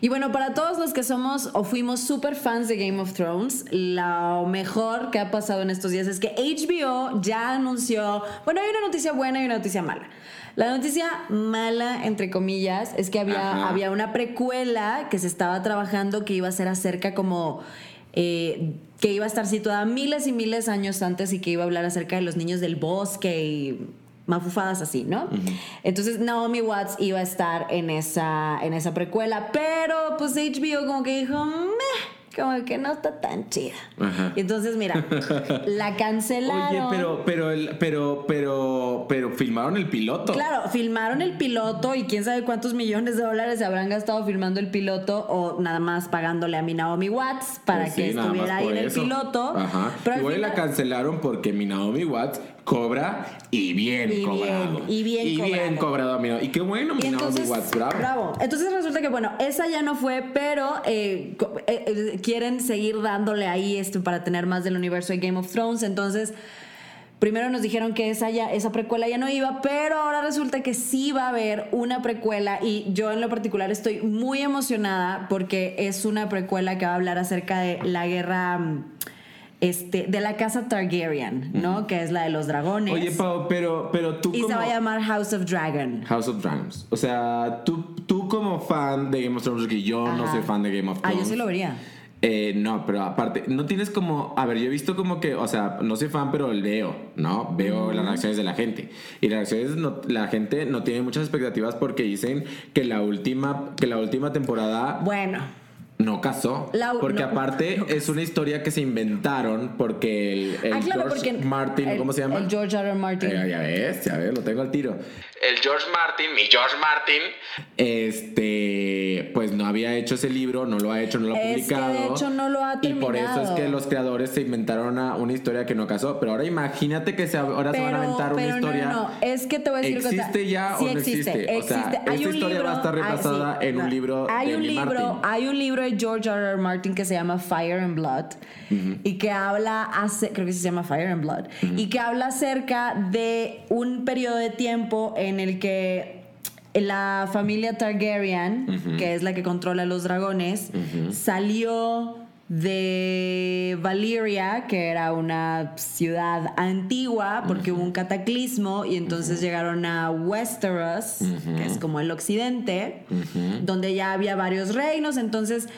Y bueno, para todos los que somos o fuimos super fans de Game of Thrones, lo mejor que ha pasado en estos días es que HBO ya anunció, bueno, hay una noticia buena y una noticia mala. La noticia mala, entre comillas, es que había, había una precuela que se estaba trabajando que iba a ser acerca como... Eh, que iba a estar situada miles y miles de años antes y que iba a hablar acerca de los niños del bosque y mafufadas así, ¿no? Entonces Naomi Watts iba a estar en esa, en esa precuela, pero pues HBO como que dijo, Meh como que no está tan chida. Y entonces, mira, la cancelaron. Oye, pero, pero, el, pero, pero, pero filmaron el piloto. Claro, filmaron el piloto y quién sabe cuántos millones de dólares se habrán gastado filmando el piloto o nada más pagándole a mi Naomi Watts para pues que estuviera ahí en el piloto. Ajá. Pero Igual la cancelaron porque mi Naomi Watts cobra y bien cobrado. y bien, y cobrado. bien cobrado. Y qué bueno, mi Watts, bravo. Bravo. Entonces resulta que, bueno, esa ya no fue, pero eh, eh, eh, quieren seguir dándole ahí esto para tener más del universo de Game of Thrones. Entonces, primero nos dijeron que esa, ya, esa precuela ya no iba, pero ahora resulta que sí va a haber una precuela y yo en lo particular estoy muy emocionada porque es una precuela que va a hablar acerca de la guerra mm, este, de la casa Targaryen, ¿no? Que es la de los dragones. Oye, Pau, pero, pero tú y se va a llamar House of Dragon. House of Dragons. O sea, tú, tú como fan de Game of Thrones, porque yo no soy fan de Game of Thrones. Ah, yo sí lo vería. Eh, no, pero aparte, no tienes como. A ver, yo he visto como que, o sea, no soy fan, pero leo, ¿no? Veo las reacciones de la gente. Y las reacciones, no, la gente no tiene muchas expectativas porque dicen que la última, que la última temporada. Bueno no casó. porque aparte es una historia que se inventaron porque el, ah, George Martin, ¿cómo se llama? El George R. Martin. Eh, ya ves, ya ves, lo tengo al tiro. El George Martin, mi George Martin, este, pues no había hecho ese libro, no lo ha hecho, no lo ha publicado. de hecho no lo ha terminado. Y por eso es que los creadores se inventaron una, una historia que no casó. Pero ahora imagínate que se, ahora se van a inventar una historia. No, no, es que te voy a decir ¿Existe ya o no existe? existe. O sea, hay esta historia va a estar repasada en un libro hay de un libro, Hay un libro George R. R. Martin que se llama Fire and Blood y que habla, hace, creo que se llama Fire and Blood, y que habla acerca de un periodo de tiempo en el que la familia Targaryen, que es la que controla los dragones, salió de Valyria, que era una ciudad antigua, porque hubo un cataclismo y entonces llegaron a Westeros, que es como el occidente, donde ya había varios reinos, entonces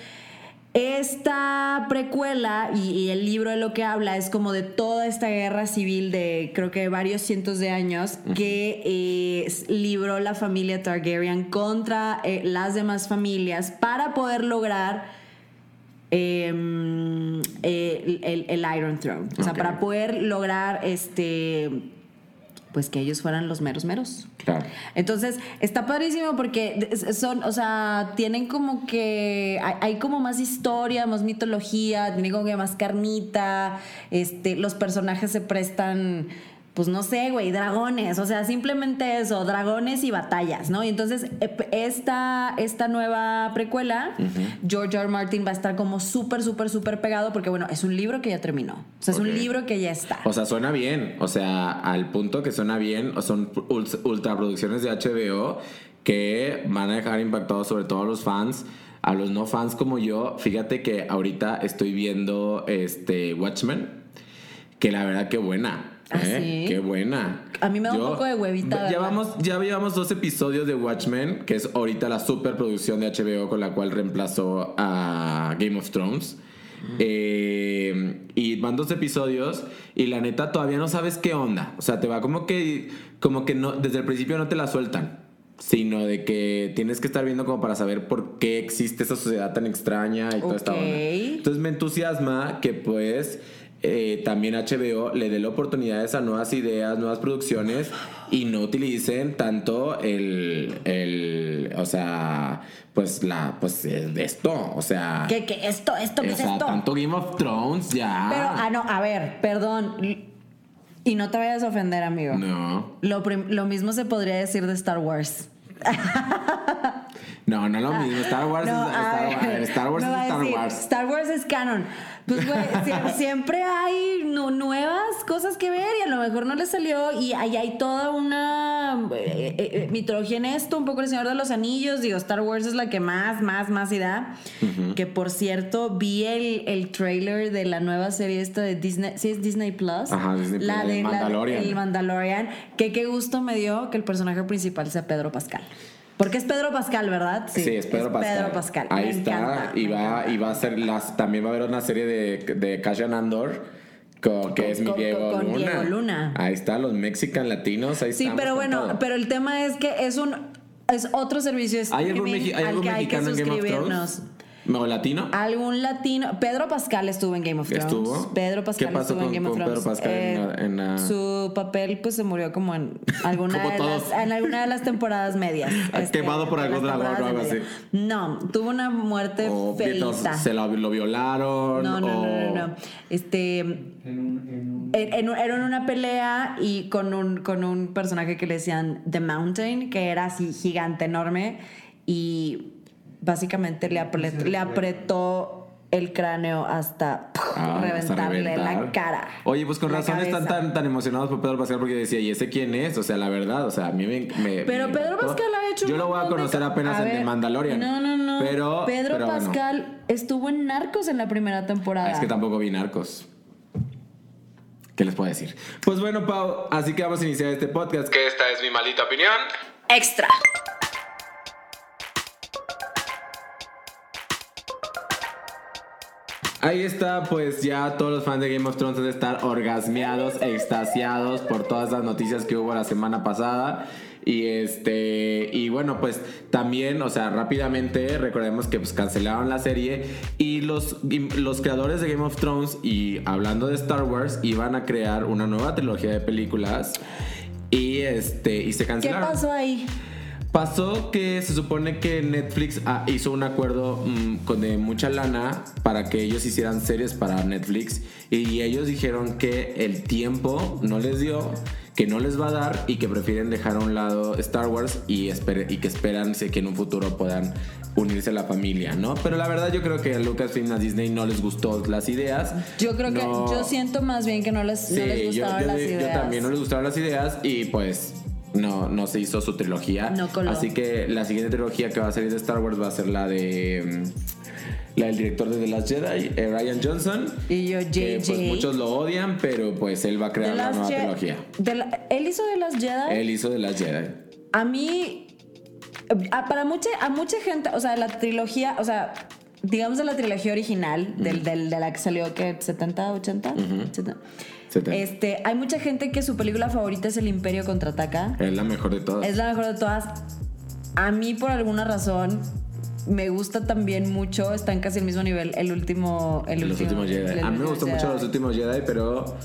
esta precuela y, el libro de lo que habla es como de toda esta guerra civil de creo que varios cientos de años que eh, libró la familia Targaryen contra eh, las demás familias para poder lograr em, eh, el, Iron Throne. O sea, para poder lograr este pues que ellos fueran los meros meros. Claro. Entonces, está padrísimo porque son, o sea, tienen como que, hay, como más historia, más mitología, tienen como que más carnita, este, los personajes se prestan pues no sé, güey, dragones, o sea, simplemente eso, dragones y batallas, ¿no? Y entonces esta, esta nueva precuela, George R. Martin va a estar como súper, súper, súper pegado porque, bueno, es un libro que ya terminó, o sea, es un libro que ya está. O sea, suena bien, o sea, al punto que suena bien, o son ultraproducciones de HBO que van a dejar impactados sobre todo a los fans. A los no fans como yo, fíjate que ahorita estoy viendo este Watchmen, que la verdad que buena. ¿Ah, ¿Eh? Qué buena. A mí me da un poco de huevita. Ya, vamos, ya llevamos dos episodios de Watchmen, que es ahorita la superproducción de HBO con la cual reemplazó a Game of Thrones. Eh, y van dos episodios y la neta todavía no sabes qué onda. O sea, te va como que, como que no, desde el principio no te la sueltan. Sino de que tienes que estar viendo como para saber por qué existe esa sociedad tan extraña y toda esta onda. Entonces me entusiasma que pues eh, también HBO le dé la oportunidad a nuevas ideas, nuevas producciones y no utilicen tanto el, el o sea, pues la, pues esto, o sea. ¿Qué, qué, esto, esto, qué es esto? Tanto Game of Thrones ya. Pero, ah, no, a ver, perdón. Y no te vayas a ofender, amigo. No. Lo, lo mismo se podría decir de Star Wars. No, no es lo mismo. Star Wars No, es Star ver, Wars. Star Wars es Star decir, Wars. Star Wars es canon. Pues, güey, sie- siempre hay nu- nuevas cosas que ver y a lo mejor no le salió. Y ahí hay toda una eh, eh, eh, mitología en esto, un poco el Señor de los Anillos. Digo, Star Wars es la que más, más, más y da. Que por cierto, vi el, el trailer de la nueva serie esta de Disney. Sí, es Disney Plus. Ajá, Disney la Plus, de la- Mandalorian. el Mandalorian. Que qué gusto me dio que el personaje principal sea Pedro Pascal. Porque es Pedro Pascal, ¿verdad? Sí, es Pedro Pascal. Pedro Pascal. Ahí Me está. encanta, y, va, encanta. y va a ser las. También va a haber una serie de, de Cassian Andor. con- que Con- es mi Diego con Luna. Diego Luna. Ahí está, los mexican latinos. Ahí Sí, pero bueno, todo. pero el tema es que es un es otro servicio de ¿Hay algún, al que hay que suscribirnos. Latino? Algún latino. Pedro Pascal estuvo en Game of Thrones. ¿Estuvo? Pedro Pascal ¿Qué pasó estuvo en con- Game of Thrones. Pedro Pascal en la- Su papel pues se murió como en alguna, Como de, las, en alguna de las temporadas medias. Este, Quemado por de algún dragón o algo media. No, tuvo una muerte ¿O feita. se lo, lo violaron? No, no, no, o- no, no. Este. En, en- era en una pelea y con un, con un personaje que le decían The Mountain, que era así gigante, enorme. Y básicamente le, apretó, le apretó el cráneo hasta ¡puf! Ah, hasta reventarle la cara. Oye, pues con razón están tan, tan emocionados por Pedro Pascal porque decía, ¿y ese quién es? O sea, la verdad, o sea, a mí me. me- Pero me Pedro. Pascal ha hecho un Yo lo voy a de conocer co- apenas A en The Mandalorian. No, no, no. Pero. Pedro pero bueno. Pascal estuvo en Narcos en la primera temporada. Ah, Es que tampoco vi narcos. ¿Qué les puedo decir? Pues bueno, Pau, así que vamos a iniciar este podcast. Que esta es mi maldita opinión. Extra. Ahí está, pues ya todos los fans de Game of Thrones han de estar orgasmeados, extasiados por todas las noticias que hubo la semana pasada. Y este, y bueno, pues también, o sea, rápidamente recordemos que pues cancelaron la serie y los, los creadores de Game of Thrones y hablando de Star Wars iban a crear una nueva trilogía de películas y este, y se ¿Qué cancelaron. pasó ahí? Pasó que se supone que Netflix ah, hizo un acuerdo mm, con de mucha lana para que ellos hicieran series para Netflix y ellos dijeron que el tiempo no les dio, que no les va a dar y que prefieren dejar a un lado Star Wars y, que esperan que en un futuro puedan unirse a la familia, ¿no? Pero la verdad yo creo que a Lucasfilm a Disney no les gustó las ideas. Yo creo No- que yo siento más bien que no les, no Sí, les yo, gustaron yo- las yo ideas. también no les gustaron las ideas y pues no, no se hizo su trilogía. No coló. Así que la siguiente trilogía que va a salir de Star Wars va a ser la de mm, la del director de The Last Jedi, eh, Ryan Johnson. Y yo, que, JJ. pues muchos lo odian, pero pues él va a crear The Last nueva Je- trilogía. la- él hizo de las Jedi. Él hizo The Last Jedi. A mí, a, para mucha, a mucha gente, o sea, la trilogía, o sea, digamos de la trilogía original, del, del- de la que salió, que 70, 80, 70. 70. Este, hay mucha gente que su película favorita es El Imperio contraataca. Es la mejor de todas. Es la mejor de todas. A mí, por alguna razón, me gusta también mucho, está en casi el mismo nivel, el último. El los último, últimos Jedi. el A mí me gustó mucho los últimos Jedi, pero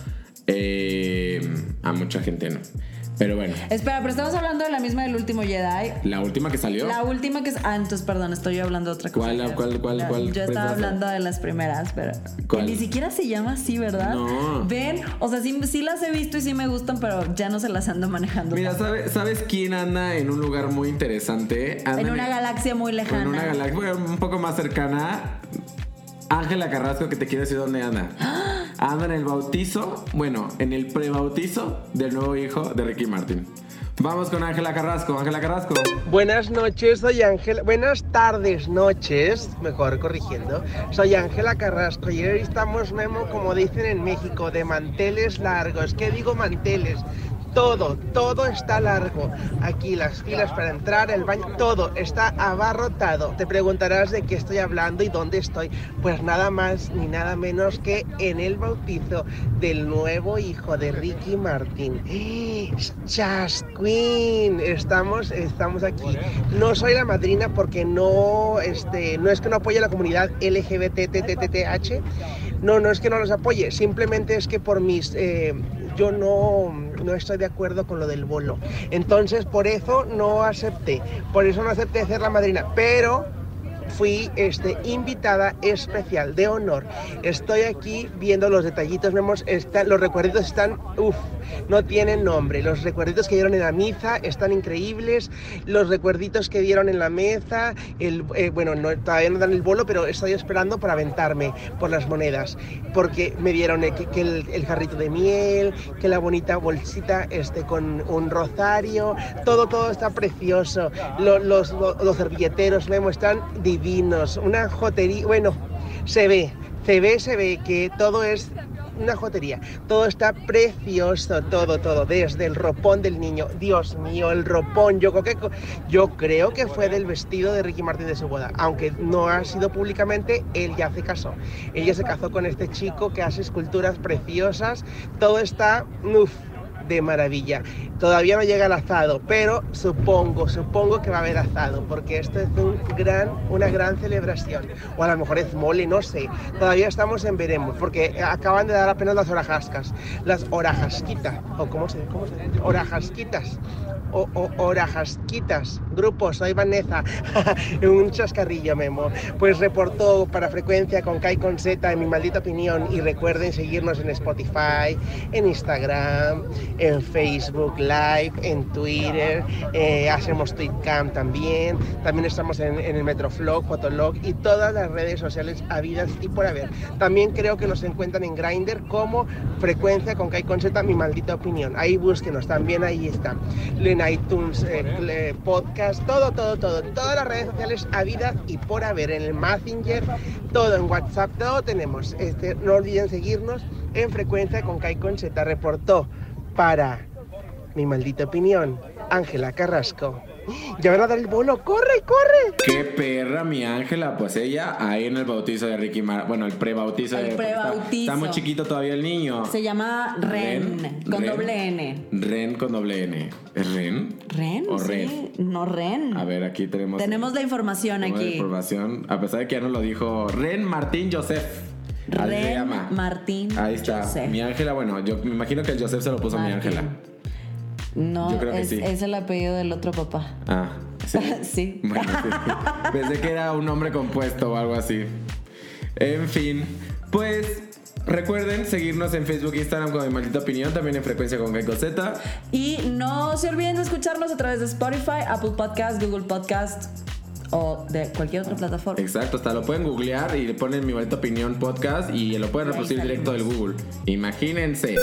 eh, a mucha gente no. Pero bueno, Espera, pero estamos hablando de la misma del último Jedi. la última que salió. La última que es. Ah, entonces, perdón, estoy hablando de otra cosa. ¿Cuál, cuál, cuál, La- cuál Yo estaba hablando de las primeras, pero. ¿Cuál? Que ni siquiera se llama así, ¿verdad? No. Ven, o sea, sí, sí las he visto y sí me gustan, pero ya no se las ando manejando. Mira. ¿sabes, ¿sabes quién anda en un lugar muy interesante? Anda en una galaxia muy lejana. En una galaxia bueno, un poco más cercana. Ángela Carrasco, que te quiero decir dónde anda. Anda en el bautizo, bueno, en el prebautizo del nuevo hijo de Ricky Martin. Vamos con Ángela Carrasco. Ángela Carrasco. Buenas noches, soy Ángela. Buenas tardes, noches, mejor corrigiendo. Soy Ángela Carrasco y hoy estamos, Memo, como dicen en México, de manteles largos. ¿Qué digo manteles? Todo, todo está largo. Aquí las filas para entrar, el baño, todo está abarrotado. Te preguntarás de qué estoy hablando y dónde estoy. Pues nada más ni nada menos que en el bautizo del nuevo hijo de Ricky Martin. Just Queen. Estamos, estamos aquí. No soy la madrina porque no, este, no es que no apoye a la comunidad LGBTTTTH. No, no es que no los apoye. Simplemente es que por mis, eh, yo no, no estoy de acuerdo con lo del bolo. Entonces por eso no acepté. Por eso no acepté ser la madrina. Pero fui este, invitada especial de honor. Estoy aquí viendo los detallitos, vemos, está- los recuerditos están, uff, no tienen nombre. Los recuerditos que dieron en la misa están increíbles, los recuerditos que dieron en la mesa, el, eh, bueno, no, todavía no dan el bolo, pero estoy esperando para aventarme por las monedas, porque me dieron el, que, el, jarrito de miel, que la bonita bolsita este, con un rosario, todo, todo está precioso, los servilleteros, Memo, están divinos, una jotería, bueno, se ve, se ve, se ve que todo es una jotería. Todo está precioso, todo, todo, desde el ropón del niño. Dios mío, el ropón. Yo creo que, yo creo que fue del vestido de Ricky Martin de su boda, aunque no ha sido públicamente, él ya se casó. Ella se casó con este chico que hace esculturas preciosas. Todo está, uff, de maravilla. Todavía no llega el asado, pero supongo, supongo que va a haber asado, porque esto es un gran, una gran celebración. O a lo mejor es mole, no sé. Todavía estamos en veremos, porque acaban de dar apenas las orajascas, las orajasquitas, o cómo se, cómo se orajasquitas o, o, orajasquitas, grupo, soy Vanessa, un chascarrillo memo. Pues reportó para frecuencia con Kai con Z en mi maldita opinión y recuerden seguirnos en Spotify, en Instagram, en Facebook Live, en Twitter, eh, hacemos Tweetcam también, también estamos en, en el Metroflog, Fotolog y todas las redes sociales habidas y por haber. También creo que nos encuentran en Grindr como frecuencia con Kai con Z, mi maldita opinión. Ahí búsquenos, también ahí está iTunes, eh, podcast, todo, todo, todo. Todas las redes sociales habidas y por haber, en el Messenger, todo en WhatsApp, todo tenemos. Este, no olviden seguirnos en frecuencia con Kai Concheta. Reportó para mi maldita opinión, Ángela Carrasco. Ya van a dar el bolo, corre, corre. Qué perra, mi Ángela. Pues ella ahí en el bautizo de Ricky Mar bueno, el prebautizo. El prebautizo. Está, muy chiquito todavía el niño. Se llama Ren, con doble N. Ren con doble N. ¿Es Ren? ¿Ren? ¿O Ren? No, Ren. A ver, aquí tenemos. Tenemos la información aquí. La información, a pesar de que ya nos lo dijo Ren Martín Joseph. Ren Martín. Ahí está. Mi Ángela, bueno, yo me imagino que el Joseph se lo puso a mi Ángela. No, es, es, el apellido del otro papá. Ah, sí. sí. Bueno, sí. Pensé que era un nombre compuesto o algo así. En fin, pues Recuerden seguirnos en Facebook e Instagram con mi maldita opinión, también en frecuencia con Gecko Z. Y no se olviden de escucharnos a través de Spotify, Apple Podcast, Google Podcast o de cualquier otra plataforma. Exacto, hasta lo pueden googlear y le ponen mi maldita opinión podcast y lo pueden reproducir directo del Google. Imagínense.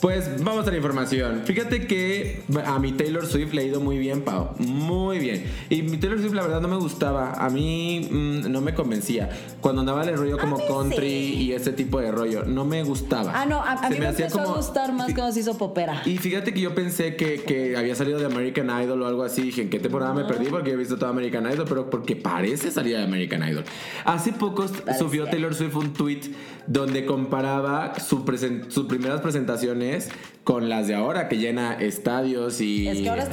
Pues vamos a la información. Fíjate que a mi Taylor Swift le ha ido muy bien, Pau. Muy bien. Y mi Taylor Swift, la verdad, no me gustaba. A mí mm, no me convencía. Cuando andaba el rollo como country y ese tipo de rollo, no me gustaba. Ah, no, a, mí me, empezó a gustar más cuando se hizo popera. Y fíjate que yo pensé que, que, había salido de American Idol o algo así. Dije, ¿en qué temporada me perdí? Porque he visto todo American Idol, pero porque parece salir de American Idol. Hace poco subió Taylor Swift un tweet donde comparaba sus primeras presentaciones con las de ahora, que llena estadios y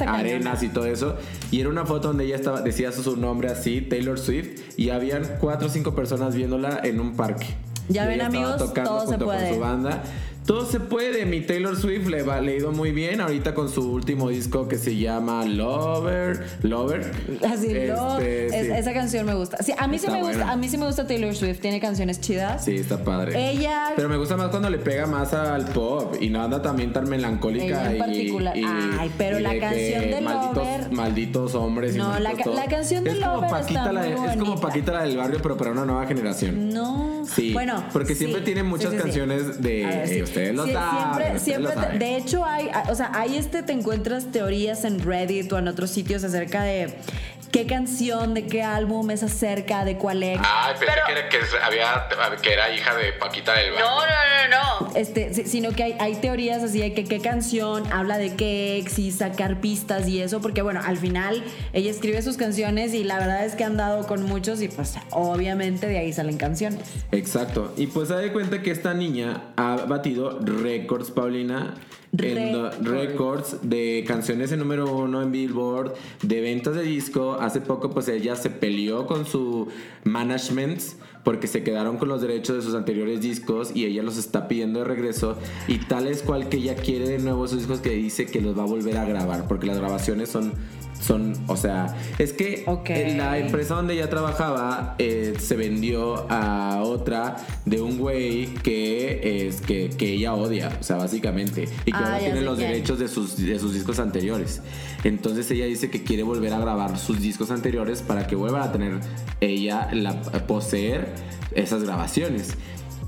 arenas y todo eso. Y era una foto donde ella estaba, decía su nombre así, Taylor Swift, y habían cuatro o cinco personas viéndola en un parque. Ya ven amigos, todo se puede. Con su banda. Todo se puede. Mi Taylor Swift le ha leído muy bien. Ahorita con su último disco que se llama Lover. Lover. Así, este, Esa canción me gusta. Sí, a mí sí me gusta. A mí sí me gusta Taylor Swift. Tiene canciones chidas. Sí, está padre. Ella. Pero me gusta más cuando le pega más al pop y no anda también tan melancólica. en particular. Ay, pero la canción de, malditos, Lover. Malditos hombres. No, la, la, canción de es Lover. Como Paquita la, es como Paquita la del barrio, pero para una nueva generación. No. Sí. Bueno. Porque siempre tiene muchas canciones de. Lo saben siempre, de hecho hay, o sea, hay este, te encuentras teorías en Reddit o en otros sitios acerca de qué canción, de qué álbum es acerca, de cuál ex. Ah, pensé que, era, había, que era hija de Paquita del Barrio. No, no, no, no. Este, sino que hay, hay teorías así de que qué canción habla de qué ex y sacar pistas y eso, porque bueno, al final ella escribe sus canciones y la verdad es que han dado con muchos y pues obviamente de ahí salen canciones. Exacto. Y pues se da cuenta que esta niña ha batido récords, Paulina en récords de canciones en número uno en Billboard, de ventas de disco. Hace poco pues ella se peleó con su management porque se quedaron con los derechos de sus anteriores discos y ella los está pidiendo de regreso. Y tal es cual que ella quiere de nuevo esos discos que dice que los va a volver a grabar porque las grabaciones son son, o sea, es que Ok. la empresa donde ella trabajaba eh, se vendió a otra de un güey que es que, que ella odia, o sea, básicamente, y que Ah, ahora ya tiene los derechos de sus, de sus discos anteriores. Entonces ella dice que quiere volver a grabar sus discos anteriores para que vuelva a tener ella, la, poseer esas grabaciones.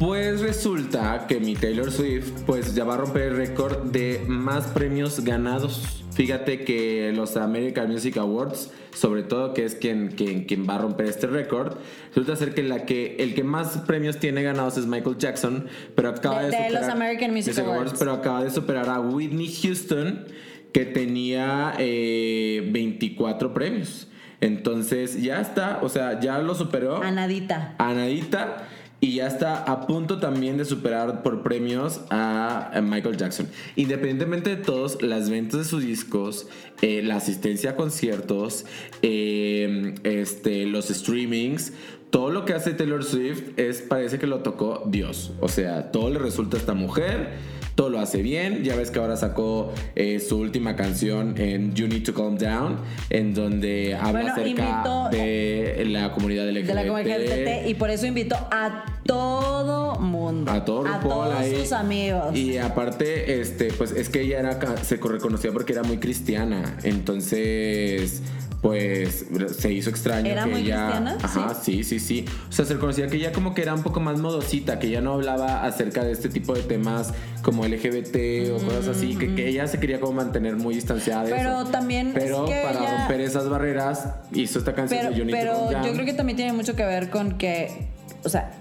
Pues resulta que mi Taylor Swift pues ya va a romper el récord de más premios ganados. Fíjate que los American Music Awards, sobre todo que es quien, quien, quien va a romper este récord, resulta ser que, la que el que más premios tiene ganados es Michael Jackson, pero acaba de, De- de los superar- American Music Awards. pero acaba de superar a Whitney Houston, que tenía eh, 24 premios. Entonces ya está, o sea, ya lo superó Anadita. a Nadita y ya está a punto también de superar por premios a, Michael Jackson. Independientemente de todos, las ventas de sus discos, eh, la asistencia a conciertos, eh, este, los streamings, todo lo que hace Taylor Swift es parece que lo tocó Dios. O sea, todo le resulta a esta mujer. Todo lo hace bien. Ya ves que ahora sacó eh, su última canción en You Need to Calm Down, en donde habla Bueno, acerca invitó- de la comunidad LGBT. de la comunidad LGBT y por eso invito a todo mundo. A todo A todos ahí. sus amigos. Y aparte, este, pues es que ella era, se reconocía porque era muy cristiana. Entonces, pues se hizo extraño ¿Era que muy ella. cristiana? Ajá, sí. sí, sí, O sea, se reconocía que ella como que era un poco más modosita, que ya no hablaba acerca de este tipo de temas como LGBT o cosas así, que, que ella se quería como mantener muy distanciada de Mm. Pero eso. también Pero es que para ella- romper esas barreras, hizo esta canción Pero, de to pero yo creo que también tiene mucho que ver con que, o sea,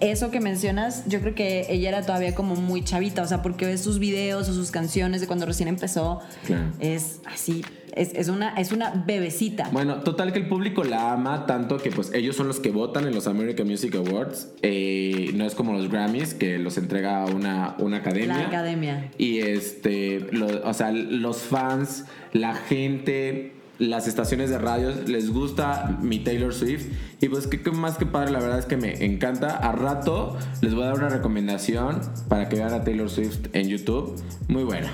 eso que mencionas, yo creo que ella era todavía como muy chavita, o sea, porque ves sus videos o sus canciones de cuando recién empezó, Claro. es así, es, es una, es una bebecita. Bueno, total que el público la ama tanto que pues ellos son los que votan en los American Music Awards. Eh, no es como los Grammys que los entrega una, una academia. La academia. Y este, lo- o sea, los fans, la gente, las estaciones de radio les gusta mi Taylor Swift. Y pues que que más que padre, la verdad es que me encanta. A rato les voy a dar una recomendación para que vean a Taylor Swift en YouTube. Muy buena.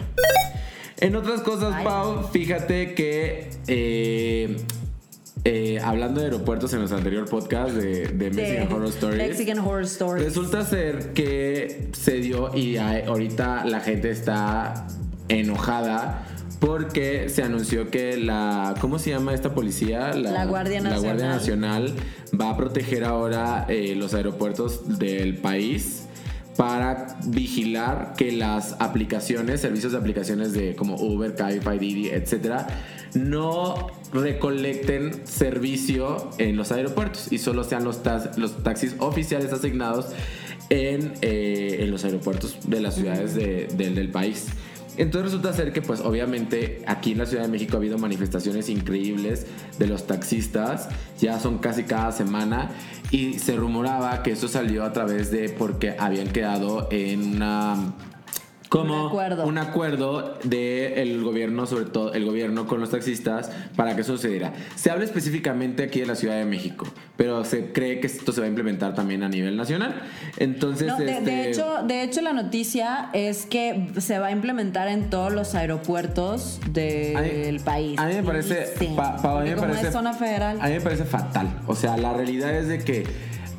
En otras cosas, Ay. Pau, fíjate que eh, eh, hablando de aeropuertos en nuestro anterior podcast de, de Mexican Horror Stories. Mexican Horror Stories. Resulta ser que se dio y hay- ahorita la gente está enojada porque se anunció que la ¿cómo se llama esta policía? La Guardia La Guardia Nacional. Nacional va a proteger ahora eh, los aeropuertos del país para vigilar que las aplicaciones, servicios de aplicaciones de como Uber, Cabify, Didi, etcétera, no recolecten servicio en los aeropuertos y solo sean los, los taxis oficiales asignados en, eh, en los aeropuertos de las ciudades de- del- del país. Entonces resulta ser que pues obviamente aquí en la Ciudad de México ha habido manifestaciones increíbles de los taxistas, ya son casi cada semana. Y se rumoraba que eso salió a través de porque habían quedado en una como Un acuerdo. un acuerdo del gobierno, sobre todo el gobierno con los taxistas, para que eso sucediera. Se habla específicamente aquí de la Ciudad de México, pero se cree que esto se va a implementar también a nivel nacional. Entonces, No, de, de este, hecho, de hecho, la noticia es que se va a implementar en todos los aeropuertos del país. A mí me parece, Sí. pa- pa- a mí me parece- es zona federal. A mí me parece fatal. O sea, la realidad es de que,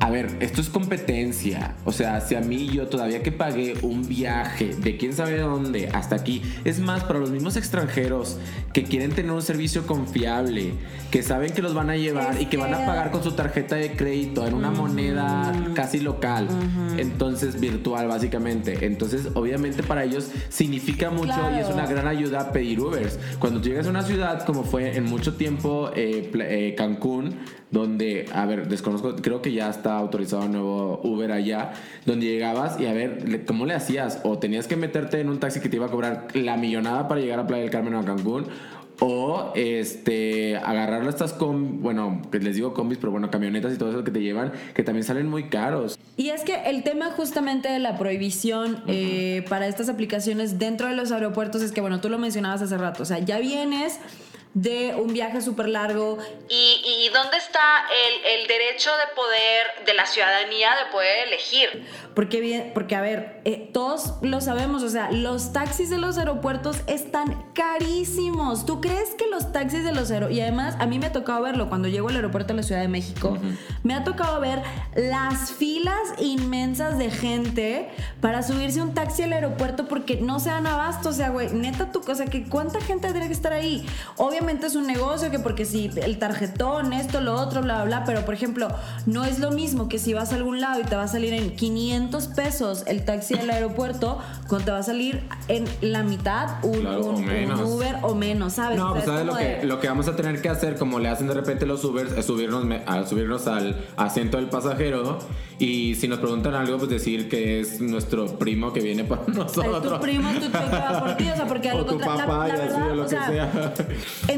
a ver, esto es competencia. O sea, si a mí yo todavía que pagué un viaje de quién sabe dónde hasta aquí, es más para los mismos extranjeros que quieren tener un servicio confiable, que saben que los van a llevar Es y que van a pagar con su tarjeta de crédito en una moneda casi local, entonces virtual básicamente. Entonces, obviamente para ellos significa mucho y es una gran ayuda pedir Ubers. Cuando tú llegas a una ciudad, como fue en mucho tiempo eh, eh, Cancún, donde, a ver, desconozco, creo que ya está autorizado nuevo Uber allá, donde llegabas y a ver, ¿cómo le hacías? O tenías que meterte en un taxi que te iba a cobrar la millonada para llegar a Playa del Carmen o a Cancún. O este agarrar estas com, bueno, que les digo combis, pero bueno, camionetas y todo eso que te llevan, que también salen muy caros. Y es que el tema justamente de la prohibición eh, para estas aplicaciones dentro de los aeropuertos es que, bueno, tú lo mencionabas hace rato, o sea, ya vienes de un viaje súper largo. ¿Y, ¿Y, dónde está el, el, derecho de poder, de la ciudadanía, de poder elegir? Porque, bien, porque a ver, eh, todos lo sabemos, o sea, los taxis de los aeropuertos están carísimos. ¿Tú crees que los taxis de los aeropuertos, y además a mí me ha tocado verlo cuando llego al aeropuerto de la Ciudad de México, me ha tocado ver las filas inmensas de gente para subirse un taxi al aeropuerto porque no se dan abasto, o sea, güey, neta tu cosa, que cuánta gente tendría que estar ahí. Obviamente es un negocio, que porque si el tarjetón, esto, lo otro, bla, bla, bla, pero por ejemplo, no es lo mismo que si vas a algún lado y te va a salir en 500 pesos el taxi del aeropuerto, cuando te va a salir en la mitad un, Uber o menos, ¿sabes? No, pues sabes lo que, lo que vamos a tener que hacer, como le hacen de repente los Ubers, es subirnos, a subirnos al asiento del pasajero y si nos preguntan algo, pues decir que es nuestro primo que viene por nosotros. Es tu primo, tu que va por ti, o sea, porque o tu papá, y así, o lo que sea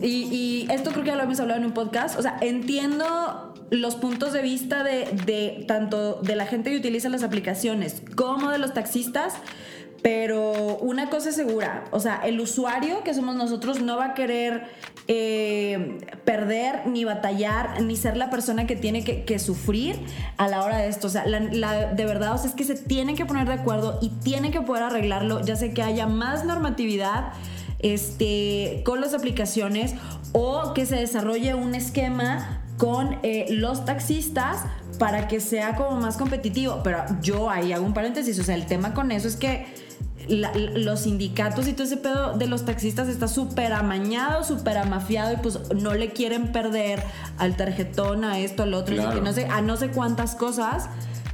y, esto creo que ya lo hemos hablado en un podcast. O sea, entiendo los puntos de vista de, tanto de la gente que utiliza las aplicaciones como de los taxistas. Pero una cosa es segura, o sea, el usuario que somos nosotros no va a querer eh, perder, ni batallar, ni ser la persona que tiene que, sufrir a la hora de esto. O sea, de verdad, o sea, es que se tienen que poner de acuerdo y tienen que poder arreglarlo, ya sea que haya más normatividad este, con las aplicaciones o que se desarrolle un esquema con eh, los taxistas para que sea como más competitivo. Pero yo ahí hago un paréntesis, o sea, el tema con eso es que los sindicatos y todo ese pedo de los taxistas está súper amañado, súper amafiado y pues no le quieren perder al tarjetón, a esto, al otro, no sé, a no sé cuántas cosas.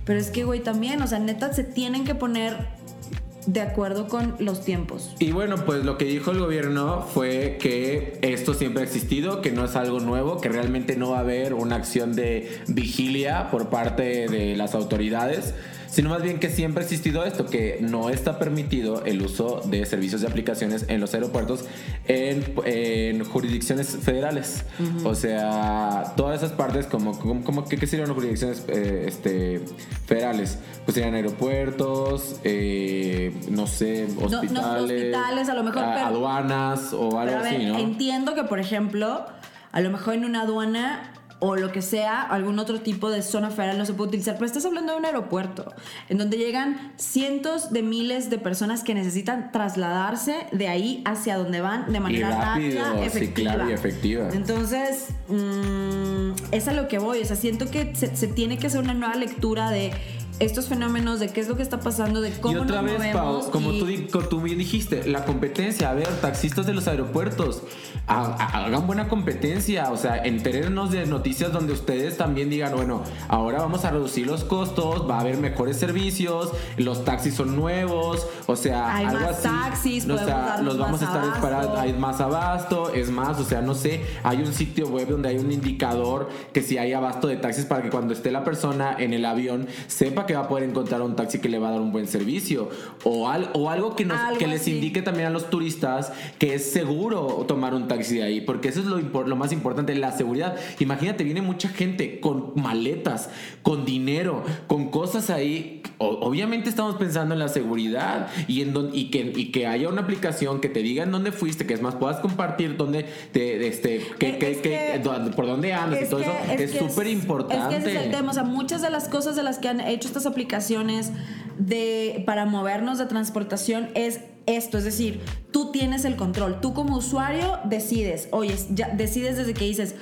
Pero es que, güey, también, o sea, neta, se tienen que poner de acuerdo con los tiempos. Y bueno, pues lo que dijo el gobierno fue que esto siempre ha existido, que no es algo nuevo, que realmente no va a haber una acción de vigilia por parte de las autoridades sino más bien que siempre ha existido esto, que no está permitido el uso de servicios de aplicaciones en los aeropuertos en, jurisdicciones federales. O sea, todas esas partes, como, como, ¿qué, serían las jurisdicciones eh, este, federales? Pues serían aeropuertos, eh, no sé, hospitales. No, hospitales, a lo mejor. aduanas o algo así, ¿no? Entiendo que, por ejemplo, a lo mejor en una aduana o lo que sea, algún otro tipo de zona federal no se puede utilizar, pero estás hablando de un aeropuerto en donde llegan cientos de miles de personas que necesitan trasladarse de ahí hacia donde van de manera rápida, efectiva. y efectiva. Entonces, mmm, es a lo que voy, o sea, siento que se, se tiene que hacer una nueva lectura de estos fenómenos de qué es lo que está pasando, de cómo y otra vez, Pau, como tú, tú, bien dijiste, la competencia, a ver, taxistas de los aeropuertos, hagan buena competencia, o sea, enterenos de noticias donde ustedes también digan, bueno, ahora vamos a reducir los costos, va a haber mejores servicios, los taxis son nuevos, o sea, hay algo más taxis, o sea, los vamos a estar esperando, hay más abasto, es más, o sea, no sé, hay un sitio web donde hay un indicador que si hay abasto de taxis para que cuando esté la persona en el avión sepa que va a poder encontrar un taxi que le va a dar un buen servicio. O, o algo que, nos, que les indique también a los turistas que es seguro tomar un taxi de ahí, porque eso es lo, lo más importante, la seguridad. Imagínate, viene mucha gente con maletas, con dinero, con cosas ahí. obviamente estamos pensando en la seguridad y, en y, que, y que haya una aplicación que te diga en dónde fuiste, que es más, puedas compartir dónde, te, este, que, que, por dónde andas y todo eso. Es súper importante. Es que ese es el tema. O sea, muchas de las cosas de las que han hecho estas aplicaciones de, para movernos de transportación es esto, es decir, tú tienes el control, tú como usuario decides, oye, ya decides desde que dices,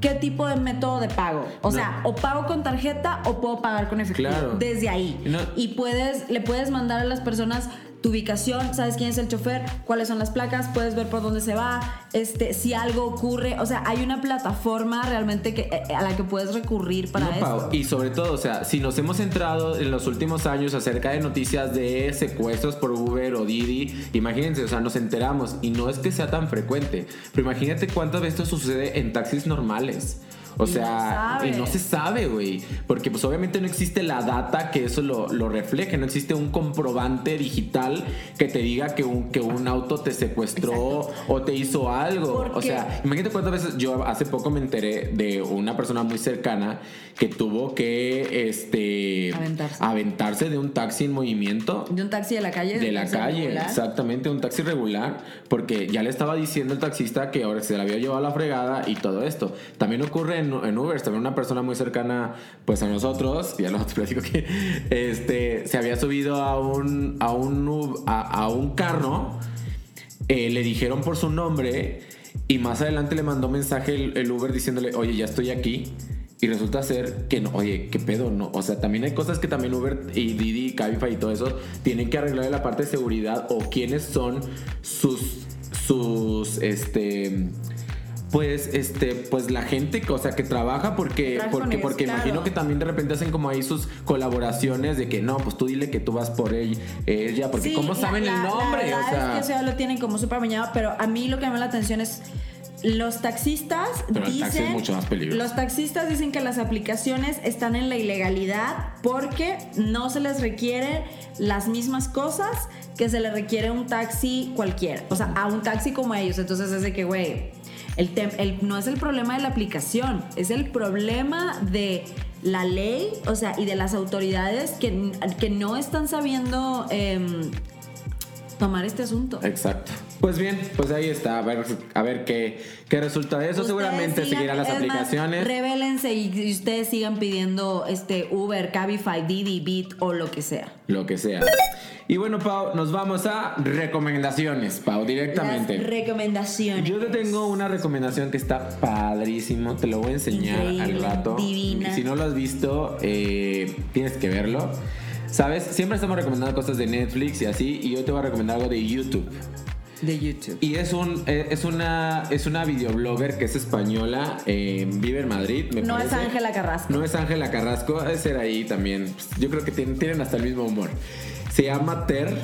¿qué tipo de método de pago? O sea, o pago con tarjeta o puedo pagar con efectivo. Desde ahí. Y puedes, le puedes mandar a las personas tu ubicación, sabes quién es el chofer, cuáles son las placas, puedes ver por dónde se va, este, si algo ocurre, o sea, hay una plataforma realmente que, eh, a la que puedes recurrir para eso. y sobre todo, o sea, si nos hemos centrado en los últimos años acerca de noticias de secuestros por Uber o Didi, imagínense, o sea, nos enteramos y no es que sea tan frecuente, pero imagínate cuántas veces esto sucede en taxis normales. O Y no sea, sabe. y no se sabe, güey. Porque pues obviamente no existe la data que eso lo, lo refleje. No existe un comprobante digital que te diga que un, que un auto te secuestró o te hizo algo. O sea, imagínate cuántas veces yo hace poco me enteré de una persona muy cercana que tuvo que este Aventarse. aventarse de un taxi en movimiento De un taxi de la calle. de la taxi calle, regular. exactamente, un taxi regular, porque ya le estaba diciendo el taxista que ahora se la había llevado a la fregada y todo esto. También ocurre en, en Uber, también una persona muy cercana pues a nosotros, ya lo te platico que este, se había subido a un, a un, a, a un carro, eh, le dijeron por su nombre y más adelante le mandó mensaje el, Uber diciéndole, oye, ya estoy aquí. Y resulta ser que no, oye, qué pedo, no. O sea, también hay cosas que también Uber y Didi, Cabify y todo eso tienen que arreglar la parte de seguridad o quiénes son sus, sus, este, pues, este, pues la gente, o sea, que trabaja porque, porque, porque claro. imagino que también de repente hacen como ahí sus colaboraciones de que no, pues tú dile que tú vas por ella, ella porque Sí, cómo la- saben la- el nombre, La o sea. es que eso ya lo tienen como súper bañado, pero a mí lo que me llama la atención es los taxistas Pero el dicen taxi es mucho más peligroso. los taxistas dicen que las aplicaciones están en la ilegalidad porque no se les requiere las mismas cosas que se le requiere a un taxi cualquiera, o sea, a un taxi como ellos. Entonces es de que, güey, el el- no es el problema de la aplicación, es el problema de la ley, o sea, y de las autoridades que, que no están sabiendo em, tomar este asunto. Exacto. Pues bien, pues ahí está. A ver, a ver qué, qué resulta de eso. Ustedes Seguramente sigan- seguirán las es más, aplicaciones. revélense y, y ustedes sigan pidiendo este Uber, Cabify, Didi, Beat o lo que sea. lo que sea. Y bueno, Pau, nos vamos a recomendaciones, Pau, directamente. Las recomendaciones. Yo te tengo una recomendación que está padrísimo, te lo voy a enseñar Increíble, al rato. divina. Si no lo has visto, eh, tienes que verlo. ¿Sabes? Siempre estamos recomendando cosas de Netflix y así, y yo te voy a recomendar algo de YouTube. De YouTube. Y es un eh, es una es una videoblogger que es española, eh, vive en Madrid, me No es. Ángela Carrasco. No es Ángela Carrasco, de ser ahí también. Yo creo que tienen, tienen hasta el mismo humor. Se llama Ter.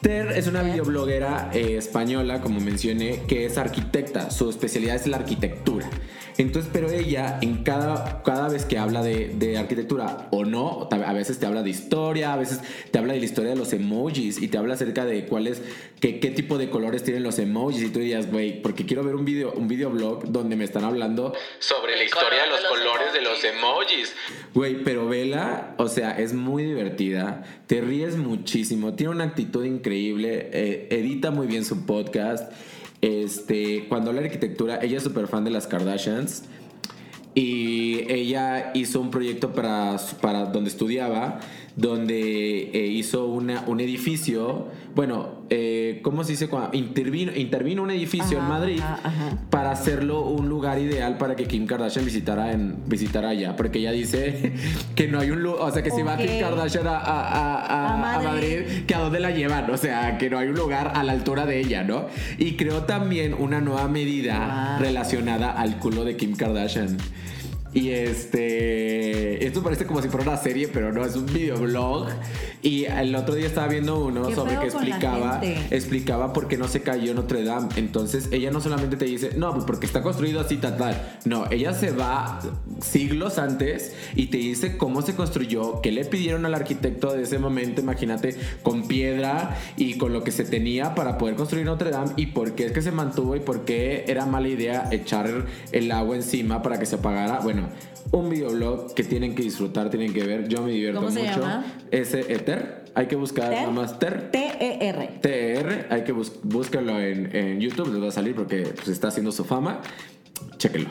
Ter es una videobloguera eh, española, como mencioné, que es arquitecta. Su especialidad es la arquitectura. Entonces, pero ella, en cada, cada vez que habla de, de arquitectura o no, a veces te habla de historia, a veces te habla de la historia de los emojis y te habla acerca de cuáles, qué, qué tipo de colores tienen los emojis. Y tú dirías, güey, porque quiero ver un video, un videoblog donde me están hablando sobre la historia de los colores de los emojis. Güey, pero vela, o sea, es muy divertida, te ríes muchísimo, tiene una actitud increíble, eh, edita muy bien su podcast. Este, cuando habla de arquitectura, ella es súper fan de las Kardashians. Y ella hizo un proyecto para, para donde estudiaba, donde eh, hizo una, un edificio, bueno, eh, ¿cómo se dice? Cuando intervino, intervino un edificio en Madrid ajá, ajá. para hacerlo un lugar ideal para que Kim Kardashian visitara, en, visitara allá, porque ella dice que no hay un lugar, o sea, que si va. Kim Kardashian a, a- a- a- A a Madrid. Madrid, que a dónde la llevan, o sea, que no hay un lugar a la altura de ella, ¿no? Y creó también una nueva medida Wow. relacionada al culo de Kim Kardashian. Y este. Esto parece como si fuera una serie, pero no, es un videoblog. Y el otro día estaba viendo uno ¿Qué sobre que explicaba. Explicaba por qué no se cayó Notre Dame. Entonces ella no solamente te dice, no, pues porque está construido así, tal, tal. No, ella se va siglos antes y te dice cómo se construyó, qué le pidieron al arquitecto de ese momento, imagínate, con piedra y con lo que se tenía para poder construir Notre Dame y por qué es que se mantuvo y por qué era mala idea echar el agua encima para que se apagara. Bueno, un videoblog que tienen que disfrutar, tienen que ver. Yo me divierto ¿Cómo se mucho. llama? Ese Ether. Hay que buscar Ter. nomás Ter. T-E-R. TR, hay que bus búscalo en, en YouTube, les va a salir porque pues, está haciendo su fama. Chéquenlo.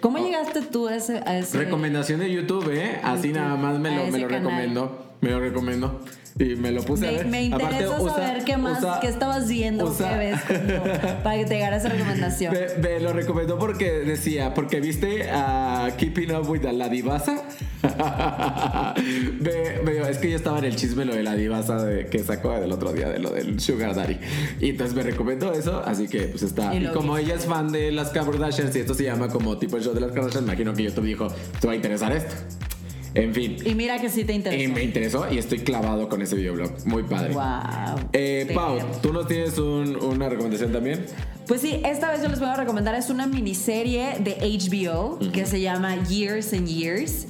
¿Cómo llegaste tú a ese, a ese- Recomendación de YouTube, ¿eh? Así nada más me lo, me lo canal. Me lo recomiendo. Y me lo puse a Me, ver. me interesa Aparte, usa- saber qué más, usa- qué estabas viendo, usa- qué ves, como, para que te llegara esa recomendación. Me, me lo recomendó porque decía, porque viste a Keeping Up with la Divasa. Me- me- es que yo estaba en el chisme lo de la Divasa de, que sacó del otro día, de lo del Sugar Daddy. Y entonces me recomendó eso, así que pues está. Y Y, como viste. ella es fan de las Kardashians y esto se llama como tipo el show de las Kardashians, imagino que YouTube dijo, te va a interesar esto. En fin. Y mira que sí te Y interesó. me interesó y estoy clavado con ese videoblog. Muy padre. Wow. Eh, Pau, ¿tú nos tienes un- una recomendación también? Pues sí, esta vez yo les voy a recomendar, es una miniserie de HBO que se llama Years and Years.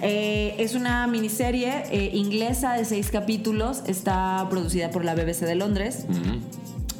Eh, es una miniserie eh, inglesa de seis capítulos, está producida por la BBC de Londres.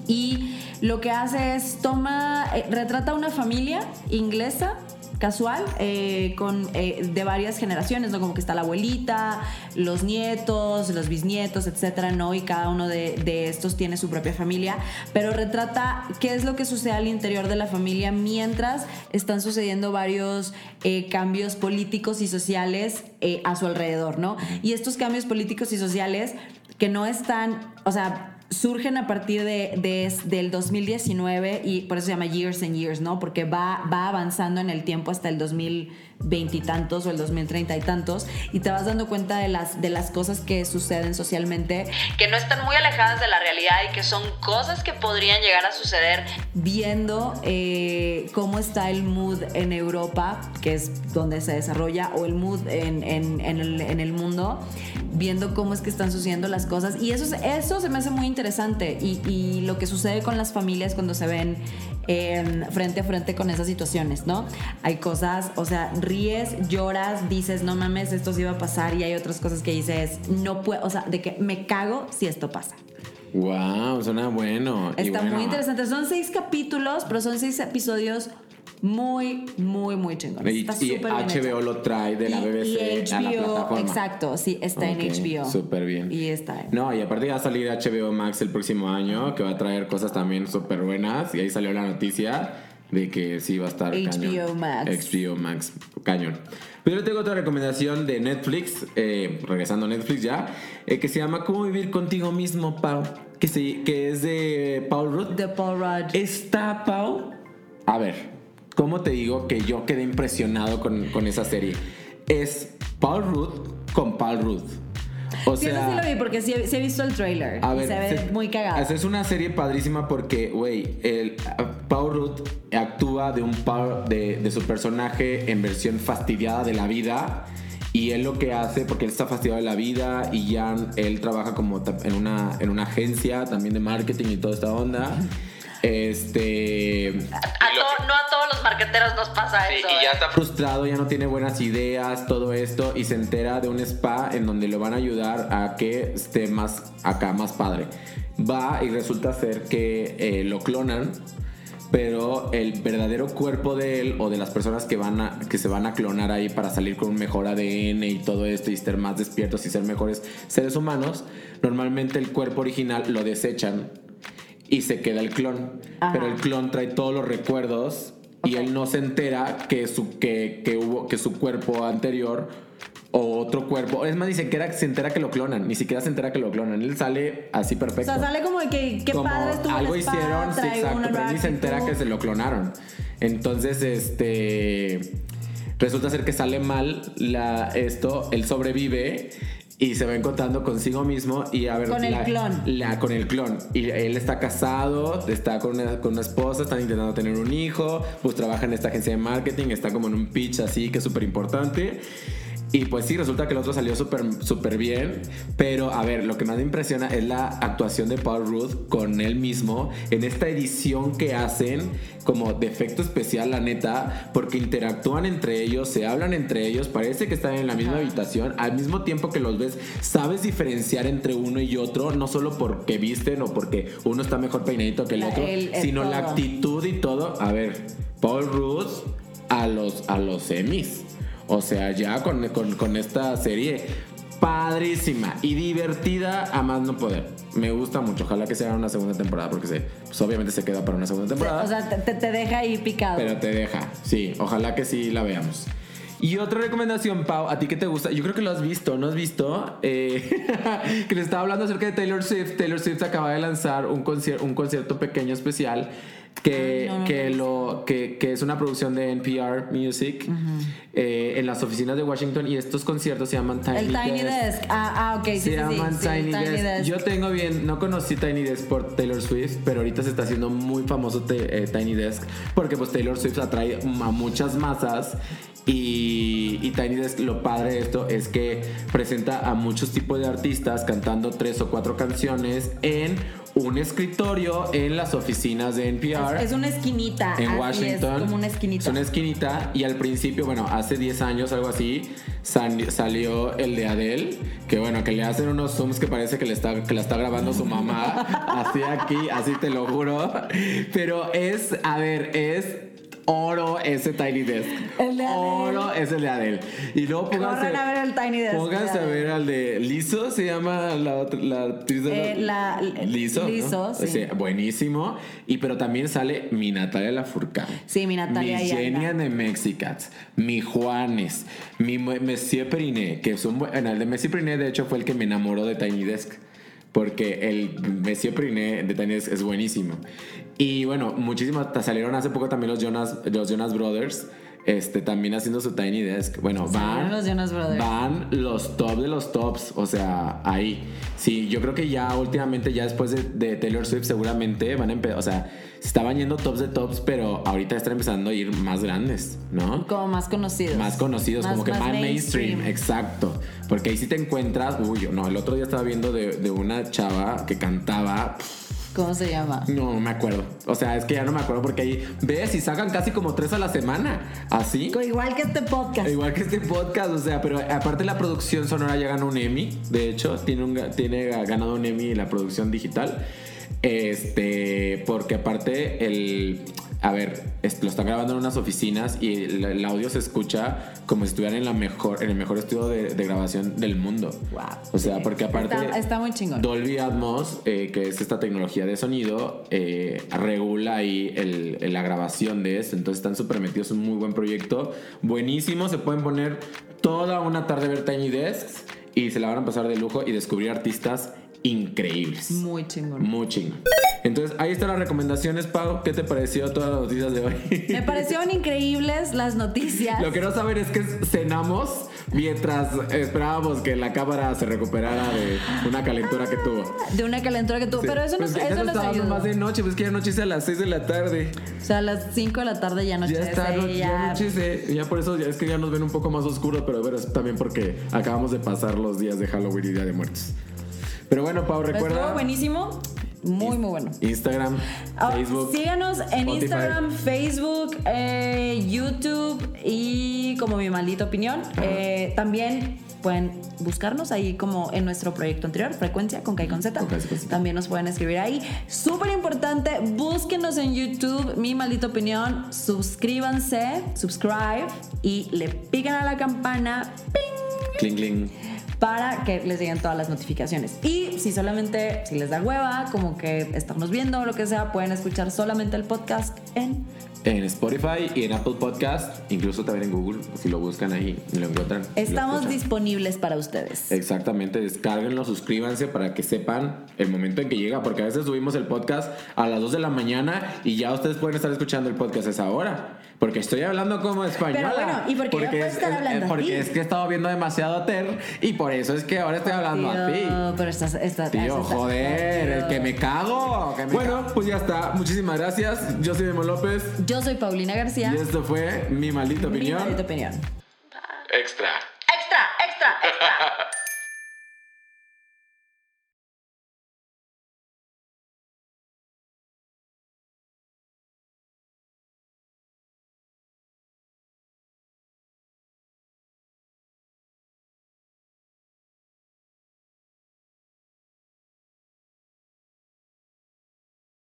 Y lo que hace es toma, eh, retrata una familia inglesa casual eh, con eh, de varias generaciones, ¿no? Como que está la abuelita, los nietos, los bisnietos, etcétera, ¿no? Y cada uno de, de estos tiene su propia familia, pero retrata qué es lo que sucede al interior de la familia mientras están sucediendo varios eh, cambios políticos y sociales a su alrededor, ¿no? Y estos cambios políticos y sociales que no están, o sea, surgen a partir de, de- del 2019 y por eso se llama Years and Years, ¿no? Porque va, va avanzando en el tiempo hasta el 2020 y tantos o el 2030 y tantos y te vas dando cuenta de las, de las cosas que suceden socialmente Que no están muy alejadas de la realidad y que son cosas que podrían llegar a suceder. viendo eh, cómo está el mood en Europa, que es donde se desarrolla, o el mood en, en- en el, en el mundo, viendo cómo es que están sucediendo las cosas. Y eso, es- eso se me hace muy interesante. Y, y lo que sucede con las familias cuando se ven eh, frente a frente con esas situaciones, ¿no? Hay cosas, o sea, ríes, lloras, dices, no mames, esto sí iba a pasar. Y hay otras cosas que dices, no puedo, o sea, de que me cago si esto pasa. Wow, suena bueno. Está bueno, muy interesante. Son seis capítulos, pero son seis episodios muy, muy, muy chingones. Y, Está y bien HBO hecho. lo trae de la Y- BBC y a la HBO, plataforma. exacto, sí, está Ok, en HBO. Súper bien. Y está en. No, y aparte va a salir HBO Max el próximo año, que va a traer cosas también súper buenas. Y ahí salió la noticia de que sí va a estar HBO cañón. Max. HBO Max, cañón. Pero yo tengo otra recomendación de Netflix, eh, regresando a Netflix ya, eh, que se llama Cómo vivir contigo mismo, Pau. Que, se, que es de Paul Rudd. The Paul Rudd. Está, Pau. A ver, ¿cómo te digo que yo quedé impresionado con, con esa serie? Es Paul Rudd con Paul Rudd. O Sí, eso sea, sí lo vi porque sí, he- sí he visto el trailer. a y ver, se ve se- muy cagado. Es una serie padrísima porque, güey, el Paul Rudd actúa de un de, de su personaje en versión fastidiada de la vida. Y él lo que hace, porque él está fastidiado de la vida y ya él trabaja como en una, en una agencia también de marketing y toda esta onda. Este. A to- no a todos los marqueteros nos pasa Sí, eso. y ya ¿eh? está frustrado, ya no tiene buenas ideas, todo esto, y se entera de un spa en donde le van a ayudar a que esté más acá, más padre. Va y resulta ser que eh, lo clonan, pero el verdadero cuerpo de él o de las personas que, van a, que se van a clonar ahí para salir con un mejor ADN y todo esto y ser más despiertos y ser mejores seres humanos, normalmente el cuerpo original lo desechan y se queda el clon. Ajá. Pero el clon trae todos los recuerdos y él no se entera que su, que, que hubo, que su cuerpo anterior o otro cuerpo, es más, ni siquiera se entera que lo clonan, ni siquiera se entera que lo clonan. Él sale así o perfecto. sea, sale como de que qué Como padre estuvo algo spa, hicieron, sí, exacto, pero ni se entera que se lo clonaron. Entonces, este resulta ser que sale mal la, esto, él sobrevive y se va encontrando consigo mismo y a ver Con el clon. la- con el clon y él está casado está con una, con una esposa están intentando tener un hijo pues trabaja en esta agencia de marketing está como en un pitch así que es súper importante y pues sí, resulta que el otro salió súper súper bien. Pero a ver, lo que más me impresiona es la actuación de Paul Rudd con él mismo en esta edición que hacen como de efecto especial, la neta, porque interactúan entre ellos, se hablan entre ellos, parece que están en la misma habitación. Al mismo tiempo que los ves, sabes diferenciar entre uno y otro, no solo porque visten o porque uno está mejor peinadito que el La- otro, el- el sino la actitud y todo. A ver, Paul Rudd a los, a los Emmys. O sea, ya con, con, con esta serie padrísima y divertida a más no poder. Me gusta mucho. Ojalá que sea una segunda temporada porque se, pues obviamente se queda para una segunda temporada. O sea, te, te- deja ahí picado. pero te deja. Sí, ojalá que sí la veamos. Y otra recomendación, Pau, a ti que te gusta, yo creo que lo has visto, ¿no has visto? Eh, que le estaba hablando acerca de Taylor Swift. Taylor Swift acaba de lanzar un, concier- un concierto pequeño especial que, no, no que, lo que, que es una producción de NPR Music eh, en las oficinas de Washington y estos conciertos se llaman Tiny, el Tiny Desk. Desk. Ah, ah, ok, Se sí, sí, llaman sí, Tiny, Desk. Yo tengo bien, no conocí Tiny Desk por Taylor Swift, pero ahorita se está haciendo muy famoso te- eh, Tiny Desk porque pues Taylor Swift atrae a muchas masas y, y Tiny Desk lo padre de esto es que presenta a muchos tipos de artistas cantando tres o cuatro canciones en un escritorio en las oficinas de NPR. Es, es una esquinita. en así Washington. Es como una esquinita. Es una esquinita. Y al principio, bueno, hace 10 años, algo así, salió el de Adele. Que bueno, que le hacen unos zooms que parece que, le está, que la está grabando su mamá. así aquí, así te lo juro. Pero es, a ver, es oro ese Tiny Desk. El de. Oro es el de Adele. Y luego pónganse. A ver el Tiny Desk Pónganse de a ver al de Lizo, se llama la, otra- la actriz de Eh, la- sí. Sí, buenísimo. Y pero también sale mi Natalia Lafourcade. Sí, mi Natalia Mi Genia de Mexicats. Mi Juanes. Mi Monsieur Periné. Que bu- Bueno, el de Monsieur Periné, de hecho, fue el que me enamoró de Tiny Desk. Porque el Monsieur Periné de Desk es buenísimo. Y bueno, muchísimas. Salieron hace poco también los Jonas, los Jonas Brothers. Este, también haciendo su Tiny Desk. Bueno, van. los Jonas Brothers. Van los top de los tops. O sea, ahí. Sí, yo creo que ya últimamente, ya después de, de Taylor Swift, seguramente van a empezar. O sea, se estaban yendo tops de tops, pero ahorita están empezando a ir más grandes, ¿no? Como más conocidos. Más conocidos, Más- como que más más mainstream. exacto. Porque ahí sí te encuentras, uy, yo- no, el otro día estaba viendo de, de una chava que cantaba, ¿Cómo se llama? no, no me acuerdo. O sea, es que ya no me acuerdo porque ahí ves y sacan casi como tres a la semana, así. Igual que este podcast. Igual que este podcast, o sea, pero aparte la producción sonora ya ganó un Emmy, de hecho, tiene, un, tiene ganado un Emmy la producción digital. Este, porque aparte el, a ver, lo están grabando en unas oficinas y el, el audio se escucha como si estuvieran en la mejor, en el mejor estudio de, de grabación del mundo. Wow. O sea, Sí. porque aparte Está- está muy chingón. Dolby Atmos, eh, que es esta tecnología de sonido, eh, regula ahí el- la grabación de esto. Entonces están súper metidos, es un muy buen proyecto. Buenísimo, se pueden poner toda una tarde a ver Tiny Desks y se la van a pasar de lujo y descubrir artistas increíbles. Muy chingón. Muy chingón. Entonces, ahí están las recomendaciones, Pau. ¿Qué te pareció todas las noticias de hoy? Me parecieron increíbles las noticias. Lo que no saben es que cenamos mientras esperábamos que la cámara se recuperara de una calentura que tuvo. De una calentura que tuvo. Pero eso Pues ya eso nos ayudó. más de noche, pues que ya anochece a las 6 de la tarde. O sea, a las 5 de la tarde ya Ya anochece. está, no- ya ya- anochece. Ya por eso ya es que ya nos ven un poco más oscuro, pero bueno, es también porque acabamos de pasar los días de Halloween y Día de Muertos. Pero bueno, Pau, recuerda Estuvo buenísimo. Muy, muy bueno. Instagram, Ah, Facebook. Síganos en Spotify. Instagram, Facebook, eh, YouTube y como mi maldita opinión. Eh, también pueden buscarnos ahí como en nuestro proyecto anterior, Frecuencia con K y con Z. Con K y con Z. También nos pueden escribir ahí. Súper importante, búsquenos en YouTube, mi maldita opinión. Suscríbanse, subscribe y le pican a la campana. ¡ping! Cling, cling. Para que les lleguen todas las notificaciones. Y si solamente, si les da hueva, como que estamos viendo o lo que sea, pueden escuchar solamente el podcast en... En Spotify y en Apple Podcast, incluso también en Google, si lo buscan ahí, lo encuentran. y lo Estamos disponibles para ustedes. Exactamente, descárguenlo, suscríbanse para que sepan el momento en que llega, porque a veces subimos el podcast a las 2 de la mañana y ya ustedes pueden estar escuchando el podcast a esa hora. Porque estoy hablando como española. Pero bueno, ¿y por qué yo puedo es, estar es- hablando porque así? es que he estado viendo demasiado a Ter y por eso es que ahora estoy hablando Tío, así. pero estás... estás Tío, estás- joder, tío. que me cago. que me bueno, pues ya está. Muchísimas gracias. Yo soy Memo López Yo soy Paulina García. Y esto fue Mi Maldita Opinión. Mi Maldita Opinión. Extra. Extra, extra, extra.